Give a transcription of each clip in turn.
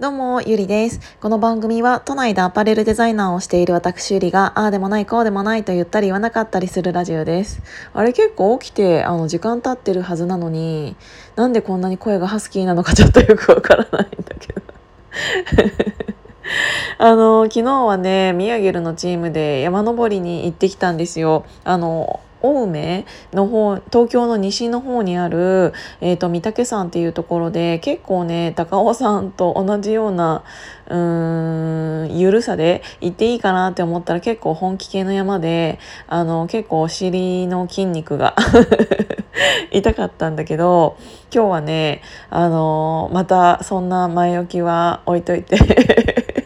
どうも、ゆりです。この番組は都内でアパレルデザイナーをしている私ゆりが、ああでもないこうでもないと言ったり言わなかったりするラジオです。あれ結構起きて、あの、時間経ってるはずなのに、なんでこんなに声がハスキーなのかちょっとよくわからないんだけど。あの、昨日はね、ミヤゲルのチームで山登りに行ってきたんですよ。あの、青梅の方東京の西の方にある、えーと、御嶽山っていうところで結構ね高尾山と同じようなうーん緩さで行っていいかなって思ったら結構本気系の山であの結構お尻の筋肉が 痛かったんだけど今日はねあのまたそんな前置きは置いといて。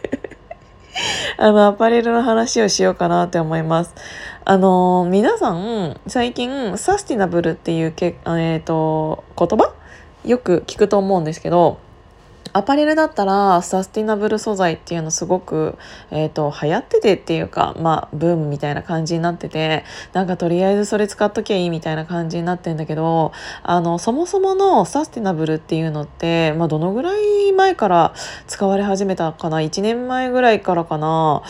あのアパレルの話をしようかなって思います。あの皆さん最近サスティナブルっていうけ、えーと、言葉？よく聞くと思うんですけどアパレルだったらサスティナブル素材っていうのすごく、えーと、流行っててっていうかまあブームみたいな感じになっててなんかとりあえずそれ使っときゃいいみたいな感じになってんだけどあのそもそものサスティナブルっていうのって、まあ、どのぐらい前から使われ始めたかな？1年前ぐらいからかな？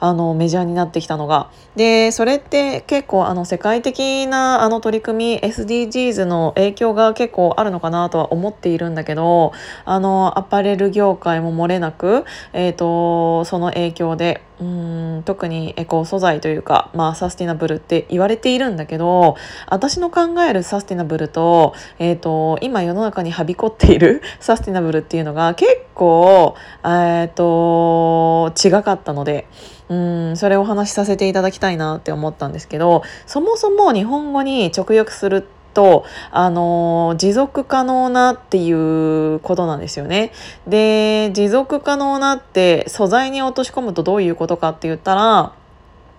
あのメジャーになってきたのが。でそれって結構あの世界的なあの取り組み SDGs の影響が結構あるのかなとは思っているんだけどあのアパレル業界も漏れなく、えーと、その影響でうん特にエコー素材というか、まあ、サスティナブルって言われているんだけど私の考えるサスティナブルと,、えーと、今世の中にはびこっている サスティナブルっていうのが結構、えーと、違かったので。うんそれをお話しさせていただきたいなって思ったんですけどそもそも日本語に直訳すると、あの持続可能なっていうことなんですよね。で持続可能なって素材に落とし込むとどういうことかって言ったら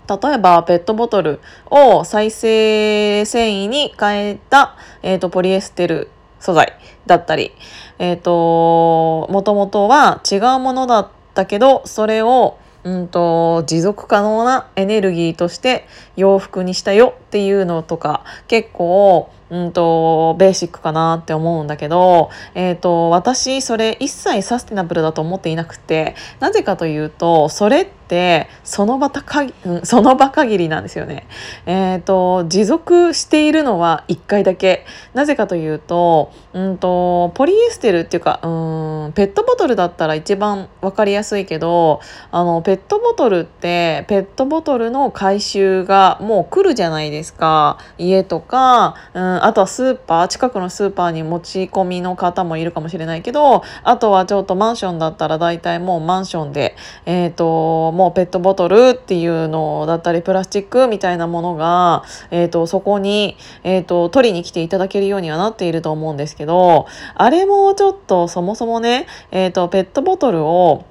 例えばペットボトルを再生繊維に変えた、えーと、ポリエステル素材だったり、えーと、もともとは違うものだったけどそれをうんと持続可能なエネルギーとして洋服にしたよっていうのとか結構うんとベーシックかなって思うんだけど、えーと、私それ一切サステナブルだと思っていなくてなぜかというとそれってその場たか、うん、その場限りなんですよね。えーと、持続しているのは1回だけなぜかというと,、うんと、ポリエステルっていうかうんペットボトルだったら一番分かりやすいけどあのペットボトルってペットボトルの回収がもう来るじゃないですか。家とか、うんあとはスーパー近くのスーパーに持ち込みの方もいるかもしれないけどあとはちょっとマンションだったら大体もうマンションで、えーと、もうペットボトルっていうのだったりプラスチックみたいなものが、えーと、そこに、えーと、取りに来ていただけるようにはなっていると思うんですけどあれもちょっとそもそもね、えー、とペットボトルを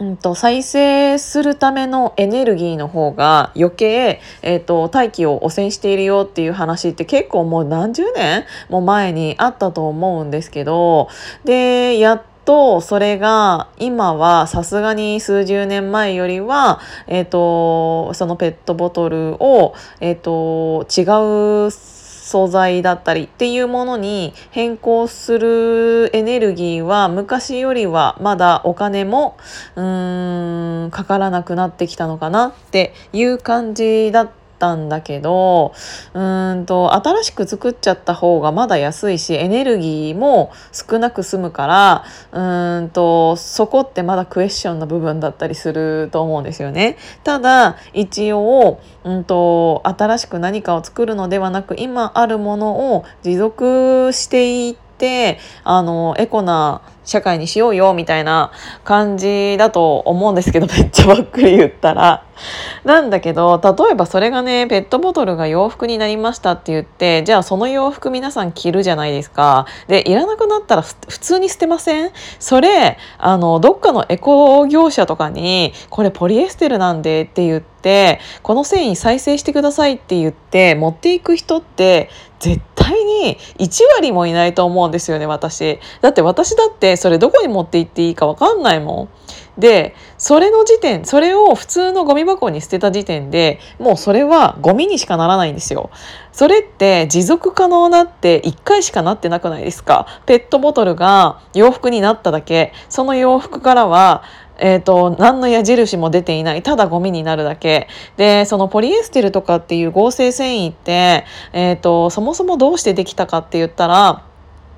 うんと、再生するためのエネルギーの方が余計、えーと、大気を汚染しているよっていう話って結構もう何十年も前にあったと思うんですけどでやっとそれが今はさすがに数十年前よりは、えーと、そのペットボトルを、えーと違う素材だったりっていうものに変更するエネルギーは昔よりはまだお金もうーんかからなくなってきたのかなっていう感じだったたんだけどうんと新しく作っちゃった方がまだ安いしエネルギーも少なく済むからうんとそこってまだクエスチョンの部分だったりすると思うんですよね。ただ一応うんと新しく何かを作るのではなく今あるものを持続していってあのエコな社会にしようよみたいな感じだと思うんですけど めっちゃばっくり言ったら。なんだけど例えばそれがねペットボトルが洋服になりましたって言ってじゃあその洋服皆さん着るじゃないですか。でいらなくなったら普通に捨てません？それあのどっかのエコ業者とかにこれポリエステルなんでって言ってこの繊維再生してくださいって言って持っていく人って絶対に1割もいないと思うんですよね私。だって私だってそれどこに持って行っていいか分かんないもん。でそれの時点それを普通のゴミ箱に捨てた時点でもうそれはゴミにしかならないんですよ。それって持続可能なって1回しかなってなくないですか？ペットボトルが洋服になっただけ。その洋服からはえーと、何の矢印も出ていないただゴミになるだけでそのポリエステルとかっていう合成繊維って、えーとそもそもどうしてできたかって言ったら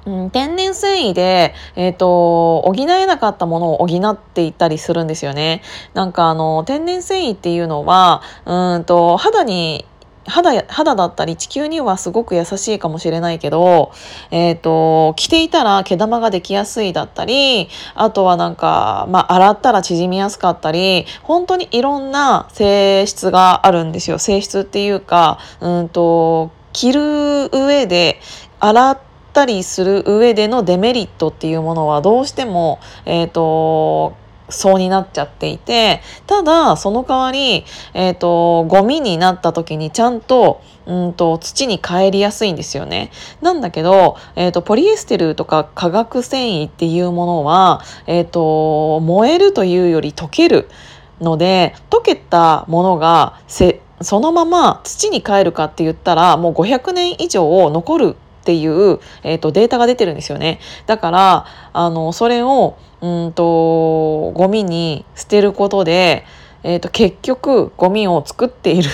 うん、天然繊維で、えっ、ー、と、補えなかったものを補っていったりするんですよね。なんかあの、天然繊維っていうのは、うんと、肌に肌肌だったり地球にはすごく優しいかもしれないけど、えっ、ー、と、着ていたら毛玉ができやすいだったり、あとはなんか、まあ、洗ったら縮みやすかったり、本当にいろんな性質があるんですよ。性質っていうか、うんと、着る上で、洗ったりする上でのデメリットっていうものはどうしても、えっ、ー、と、そうになっちゃっていて、ただ、その代わり、えっ、ー、と、ゴミになった時にちゃんと、うんと、土に帰りやすいんですよね。なんだけど、えっ、ー、と、ポリエステルとか化学繊維っていうものは、えっ、と、燃えるというより溶けるので、溶けたものがせ、そのまま土に帰るかって言ったら、もう500年以上残るっていう、えーと、データが出てるんですよね。だからあのそれをうんとゴミに捨てることで、えーと、結局ゴミを作っている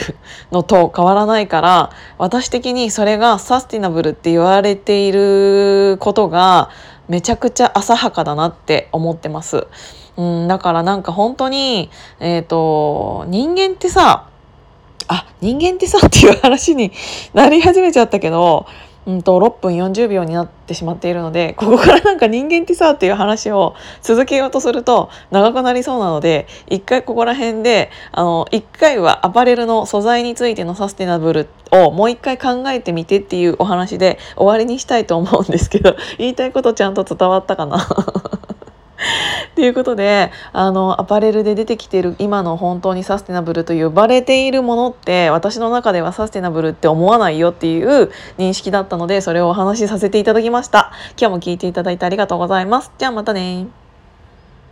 のと変わらないから私的にそれがサスティナブルって言われていることがめちゃくちゃ浅はかだなって思ってます。うん、だからなんか本当に、えっ、ー、と、人間ってさ、あ、人間ってさっていう話になり始めちゃったけど、うんと6分40秒になってしまっているのでここからなんか人間ってさっていう話を続けようとすると長くなりそうなので一回ここら辺であの一回はアパレルの素材についてのサステナブルをもう一回考えてみてっていうお話で終わりにしたいと思うんですけど言いたいことちゃんと伝わったかな？ということであのアパレルで出てきている今の本当にサステナブルと呼ばれているものって私の中ではサステナブルって思わないよっていう認識だったのでそれをお話しさせていただきました。今日も聞いていただいてありがとうございます。じゃあまたね